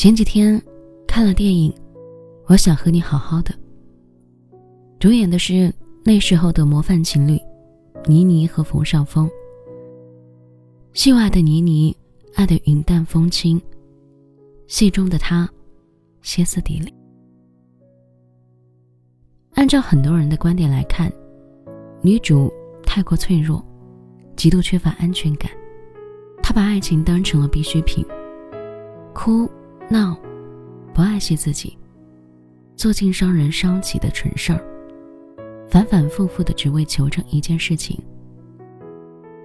前几天看了电影《我想和你好好的》，主演的是那时候的模范情侣倪妮和冯绍峰。戏外的倪妮爱的云淡风轻，戏中的她歇斯底里。按照很多人的观点来看，女主太过脆弱，极度缺乏安全感，她把爱情当成了必需品，哭。闹，不爱惜自己，做尽伤人伤己的蠢事儿，反反复复的只为求证一件事情：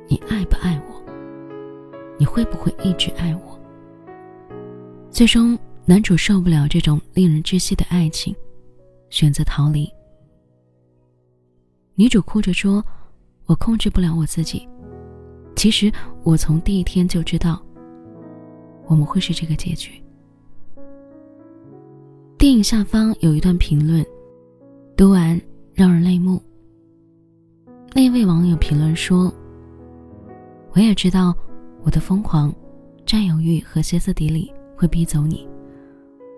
你爱不爱我？你会不会一直爱我？最终，男主受不了这种令人窒息的爱情，选择逃离。女主哭着说：“我控制不了我自己。其实，我从第一天就知道，我们会是这个结局。”电影下方有一段评论，读完让人泪目。那位网友评论说：“我也知道我的疯狂、占有欲和歇斯底里会逼走你，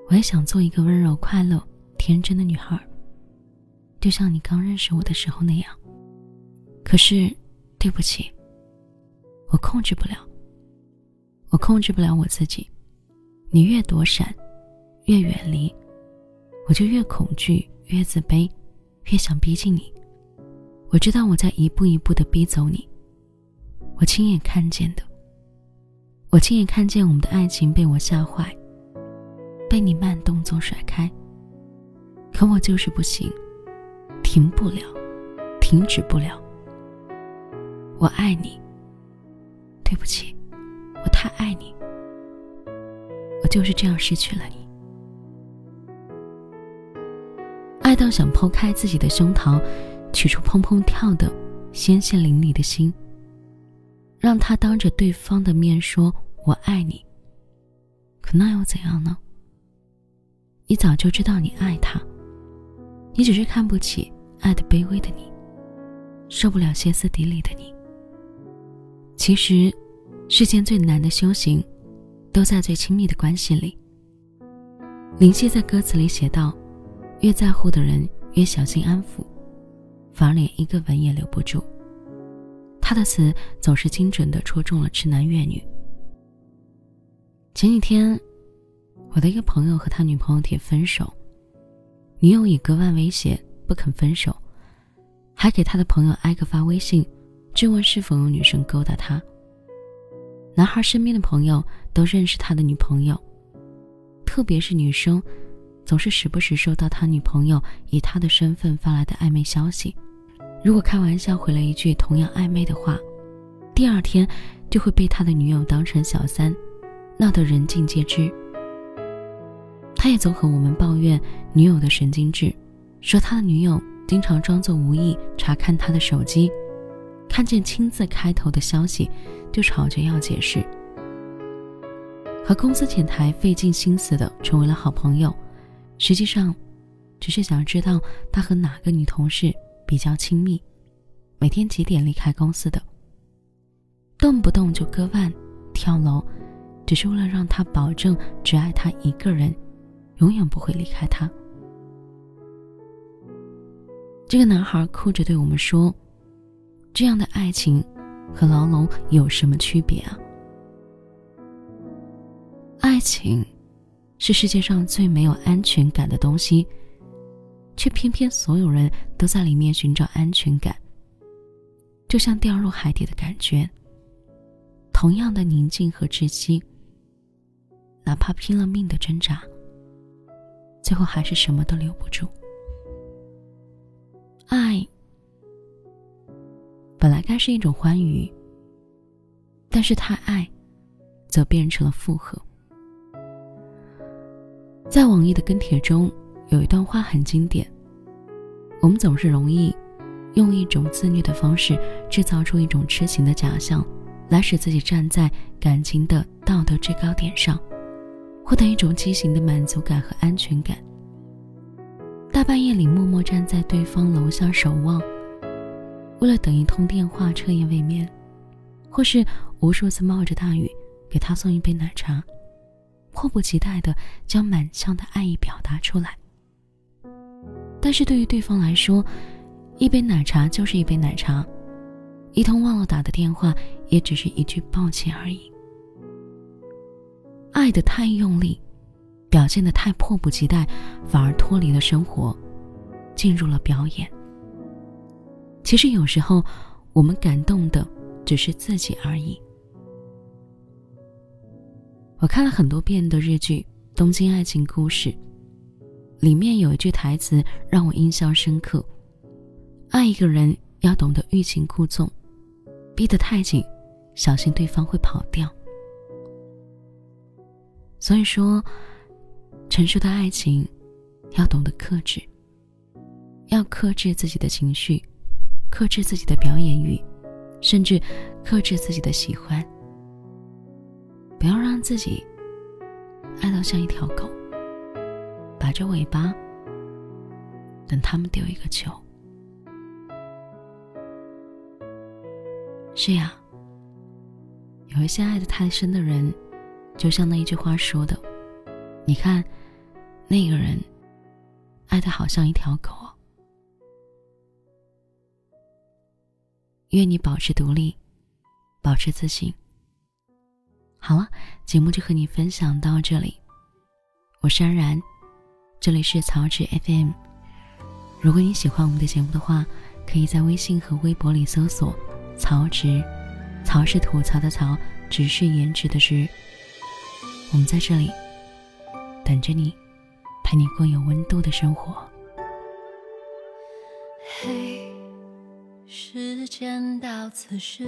我也想做一个温柔、快乐、天真的女孩，就像你刚认识我的时候那样。可是，对不起，我控制不了，我控制不了我自己。你越躲闪，越远离。”我就越恐惧，越自卑，越想逼近你。我知道我在一步一步的逼走你。我亲眼看见的。我亲眼看见我们的爱情被我吓坏，被你慢动作甩开。可我就是不行，停不了，停止不了。我爱你。对不起，我太爱你。我就是这样失去了你。到想剖开自己的胸膛，取出砰砰跳的鲜血淋漓的心，让他当着对方的面说“我爱你”。可那又怎样呢？你早就知道你爱他，你只是看不起爱的卑微的你，受不了歇斯底里的你。其实，世间最难的修行，都在最亲密的关系里。林夕在歌词里写道。越在乎的人，越小心安抚，反而连一个吻也留不住。他的词总是精准的戳中了痴男怨女。前几天，我的一个朋友和他女朋友提分手，女友以割腕威胁不肯分手，还给他的朋友挨个发微信，质问是否有女生勾搭他。男孩身边的朋友都认识他的女朋友，特别是女生。总是时不时收到他女朋友以他的身份发来的暧昧消息，如果开玩笑回了一句同样暧昧的话，第二天就会被他的女友当成小三，闹得人尽皆知。他也总和我们抱怨女友的神经质，说他的女友经常装作无意查看他的手机，看见“亲自”开头的消息就吵着要解释，和公司前台费尽心思的成为了好朋友。实际上，只是想知道他和哪个女同事比较亲密，每天几点离开公司的。动不动就割腕、跳楼，只是为了让他保证只爱他一个人，永远不会离开他。这个男孩哭着对我们说：“这样的爱情和牢笼有什么区别啊？爱情。”是世界上最没有安全感的东西，却偏偏所有人都在里面寻找安全感。就像掉入海底的感觉，同样的宁静和窒息，哪怕拼了命的挣扎，最后还是什么都留不住。爱本来该是一种欢愉，但是太爱，则变成了负荷。在网易的跟帖中，有一段话很经典。我们总是容易用一种自虐的方式，制造出一种痴情的假象，来使自己站在感情的道德制高点上，获得一种畸形的满足感和安全感。大半夜里默默站在对方楼下守望，为了等一通电话彻夜未眠，或是无数次冒着大雨给他送一杯奶茶。迫不及待的将满腔的爱意表达出来。但是对于对方来说，一杯奶茶就是一杯奶茶，一通忘了打的电话也只是一句抱歉而已。爱的太用力，表现的太迫不及待，反而脱离了生活，进入了表演。其实有时候，我们感动的只是自己而已。我看了很多遍的日剧《东京爱情故事》，里面有一句台词让我印象深刻：爱一个人要懂得欲擒故纵，逼得太紧，小心对方会跑掉。所以说，成熟的爱情要懂得克制，要克制自己的情绪，克制自己的表演欲，甚至克制自己的喜欢。不要让自己爱到像一条狗，摆着尾巴等他们丢一个球。是呀，有一些爱的太深的人。就像那一句话说的，你看，那个人爱的好像一条狗。愿你保持独立，保持自信。好了，节目就和你分享到这里，我是安然，这里是草纸 FM。如果你喜欢我们的节目的话，可以在微信和微博里搜索“曹植”，曹是吐槽的曹，植是颜值的植。我们在这里等着你，陪你过有温度的生活。嘿，时间到此时，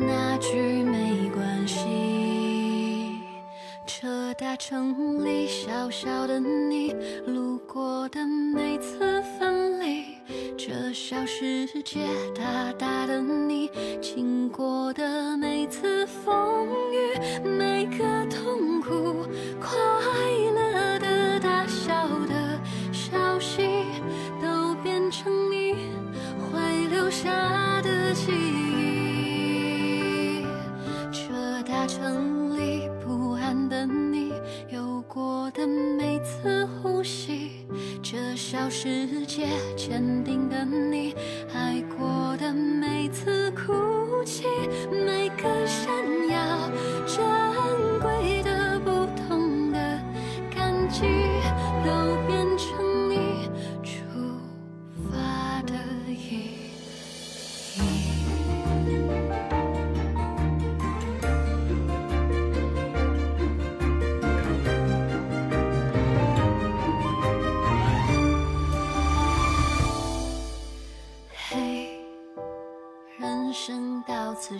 那句没关系。这大城里小小的你，路过的每次分离，这小世界大大的你，经过的每次风雨。我的每次呼吸这小世界坚定的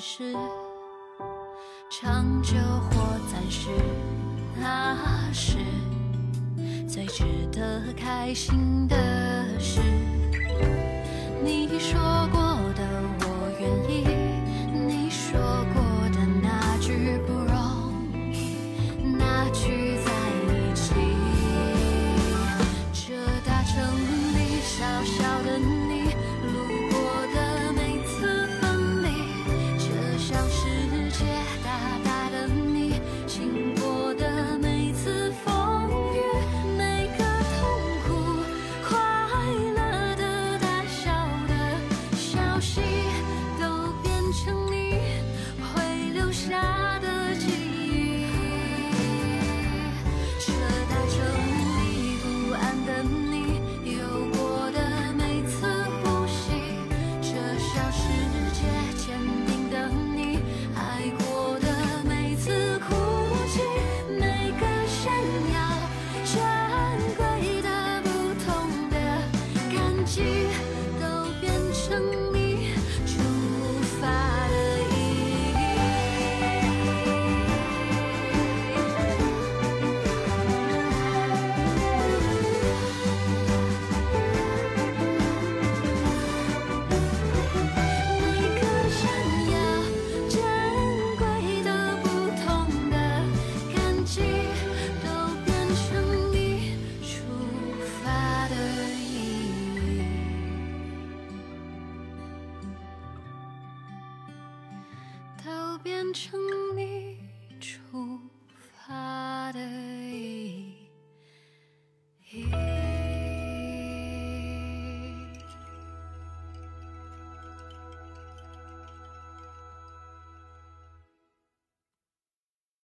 是，长久或暂时，那是最值得开心的事。你说过的我愿意，变成你出发的